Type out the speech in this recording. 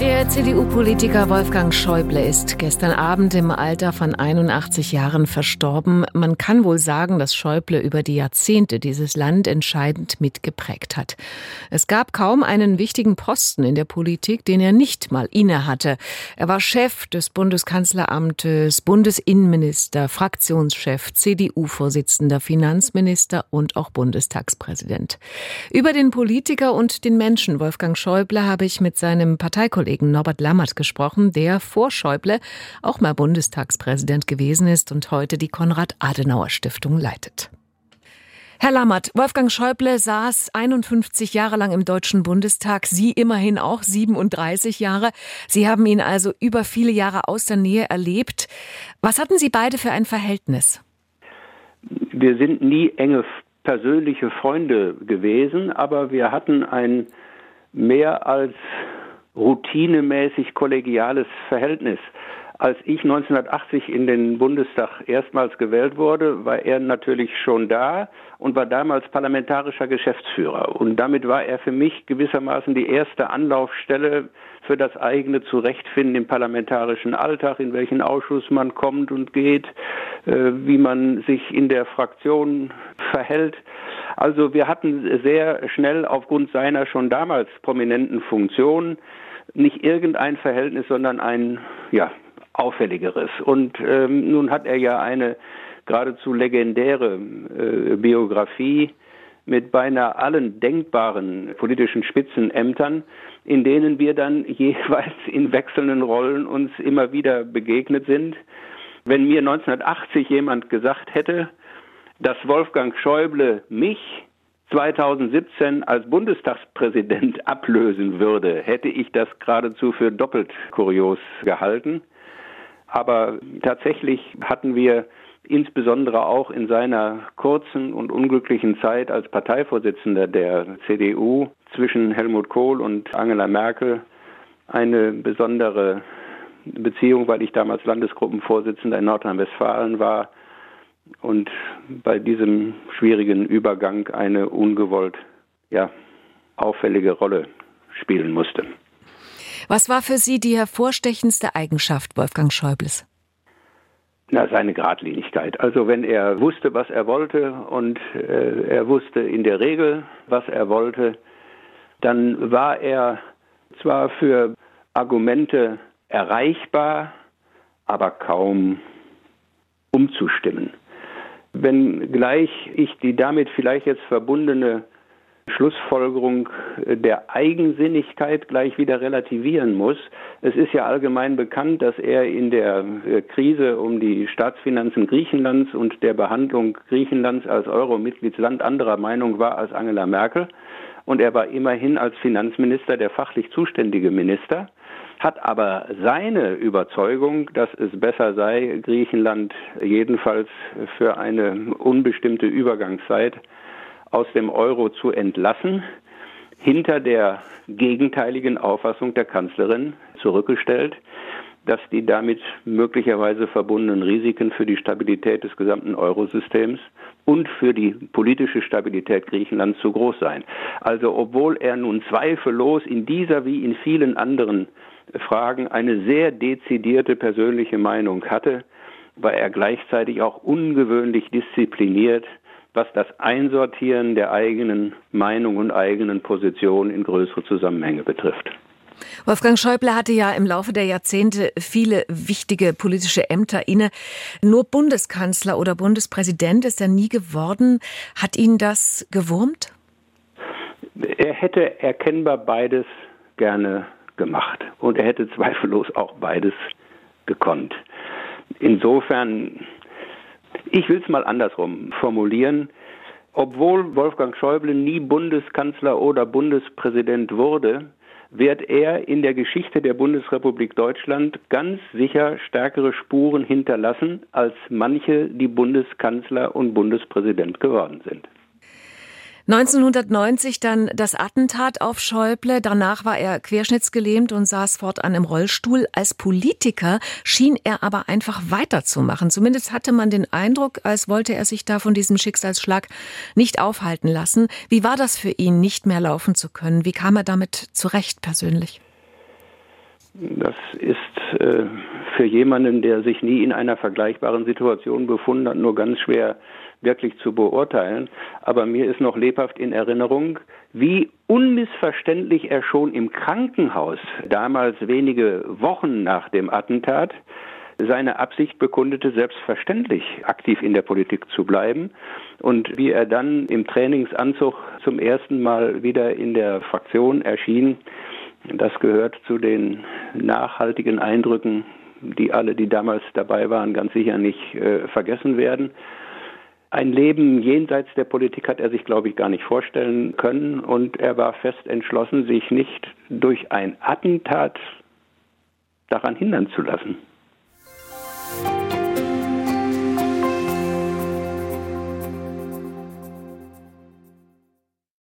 Der CDU-Politiker Wolfgang Schäuble ist gestern Abend im Alter von 81 Jahren verstorben. Man kann wohl sagen, dass Schäuble über die Jahrzehnte dieses Land entscheidend mitgeprägt hat. Es gab kaum einen wichtigen Posten in der Politik, den er nicht mal innehatte. Er war Chef des Bundeskanzleramtes, Bundesinnenminister, Fraktionschef, CDU-Vorsitzender, Finanzminister und auch Bundestagspräsident. Über den Politiker und den Menschen Wolfgang Schäuble habe ich mit seinem Parteikollegen Kollegen Norbert Lammert gesprochen, der vor Schäuble auch mal Bundestagspräsident gewesen ist und heute die Konrad-Adenauer-Stiftung leitet. Herr Lammert, Wolfgang Schäuble saß 51 Jahre lang im Deutschen Bundestag, Sie immerhin auch 37 Jahre. Sie haben ihn also über viele Jahre aus der Nähe erlebt. Was hatten Sie beide für ein Verhältnis? Wir sind nie enge persönliche Freunde gewesen, aber wir hatten ein mehr als routinemäßig kollegiales Verhältnis. Als ich 1980 in den Bundestag erstmals gewählt wurde, war er natürlich schon da und war damals parlamentarischer Geschäftsführer. Und damit war er für mich gewissermaßen die erste Anlaufstelle für das eigene Zurechtfinden im parlamentarischen Alltag, in welchen Ausschuss man kommt und geht, äh, wie man sich in der Fraktion verhält. Also wir hatten sehr schnell aufgrund seiner schon damals prominenten Funktion nicht irgendein Verhältnis, sondern ein ja, auffälligeres. Und ähm, nun hat er ja eine geradezu legendäre äh, Biografie mit beinahe allen denkbaren politischen Spitzenämtern, in denen wir dann jeweils in wechselnden Rollen uns immer wieder begegnet sind. Wenn mir 1980 jemand gesagt hätte, dass Wolfgang Schäuble mich 2017 als Bundestagspräsident ablösen würde, hätte ich das geradezu für doppelt kurios gehalten. Aber tatsächlich hatten wir insbesondere auch in seiner kurzen und unglücklichen Zeit als Parteivorsitzender der CDU zwischen Helmut Kohl und Angela Merkel eine besondere Beziehung, weil ich damals Landesgruppenvorsitzender in Nordrhein-Westfalen war und bei diesem schwierigen Übergang eine ungewollt ja, auffällige Rolle spielen musste. Was war für Sie die hervorstechendste Eigenschaft Wolfgang Schäubles? Na, seine Gradlinigkeit. Also wenn er wusste, was er wollte und äh, er wusste in der Regel, was er wollte, dann war er zwar für Argumente erreichbar, aber kaum umzustimmen. Wenngleich ich die damit vielleicht jetzt verbundene Schlussfolgerung der Eigensinnigkeit gleich wieder relativieren muss. Es ist ja allgemein bekannt, dass er in der äh, Krise um die Staatsfinanzen Griechenlands und der Behandlung Griechenlands als Euro-Mitgliedsland anderer Meinung war als Angela Merkel. Und er war immerhin als Finanzminister der fachlich zuständige Minister hat aber seine Überzeugung, dass es besser sei, Griechenland jedenfalls für eine unbestimmte Übergangszeit aus dem Euro zu entlassen, hinter der gegenteiligen Auffassung der Kanzlerin zurückgestellt, dass die damit möglicherweise verbundenen Risiken für die Stabilität des gesamten Eurosystems und für die politische Stabilität Griechenlands zu groß seien. Also obwohl er nun zweifellos in dieser wie in vielen anderen Fragen eine sehr dezidierte persönliche Meinung hatte, war er gleichzeitig auch ungewöhnlich diszipliniert, was das Einsortieren der eigenen Meinung und eigenen Position in größere Zusammenhänge betrifft. Wolfgang Schäuble hatte ja im Laufe der Jahrzehnte viele wichtige politische Ämter inne. Nur Bundeskanzler oder Bundespräsident ist er nie geworden. Hat ihn das gewurmt? Er hätte erkennbar beides gerne gemacht. Und er hätte zweifellos auch beides gekonnt. Insofern, ich will es mal andersrum formulieren. Obwohl Wolfgang Schäuble nie Bundeskanzler oder Bundespräsident wurde, wird er in der Geschichte der Bundesrepublik Deutschland ganz sicher stärkere Spuren hinterlassen, als manche, die Bundeskanzler und Bundespräsident geworden sind. 1990 dann das Attentat auf Schäuble. Danach war er querschnittsgelähmt und saß fortan im Rollstuhl. Als Politiker schien er aber einfach weiterzumachen. Zumindest hatte man den Eindruck, als wollte er sich da von diesem Schicksalsschlag nicht aufhalten lassen. Wie war das für ihn, nicht mehr laufen zu können? Wie kam er damit zurecht persönlich? Das ist äh, für jemanden, der sich nie in einer vergleichbaren Situation befunden hat, nur ganz schwer wirklich zu beurteilen. Aber mir ist noch lebhaft in Erinnerung, wie unmissverständlich er schon im Krankenhaus, damals wenige Wochen nach dem Attentat, seine Absicht bekundete, selbstverständlich aktiv in der Politik zu bleiben. Und wie er dann im Trainingsanzug zum ersten Mal wieder in der Fraktion erschien, das gehört zu den nachhaltigen Eindrücken, die alle, die damals dabei waren, ganz sicher nicht äh, vergessen werden. Ein Leben jenseits der Politik hat er sich, glaube ich, gar nicht vorstellen können und er war fest entschlossen, sich nicht durch ein Attentat daran hindern zu lassen.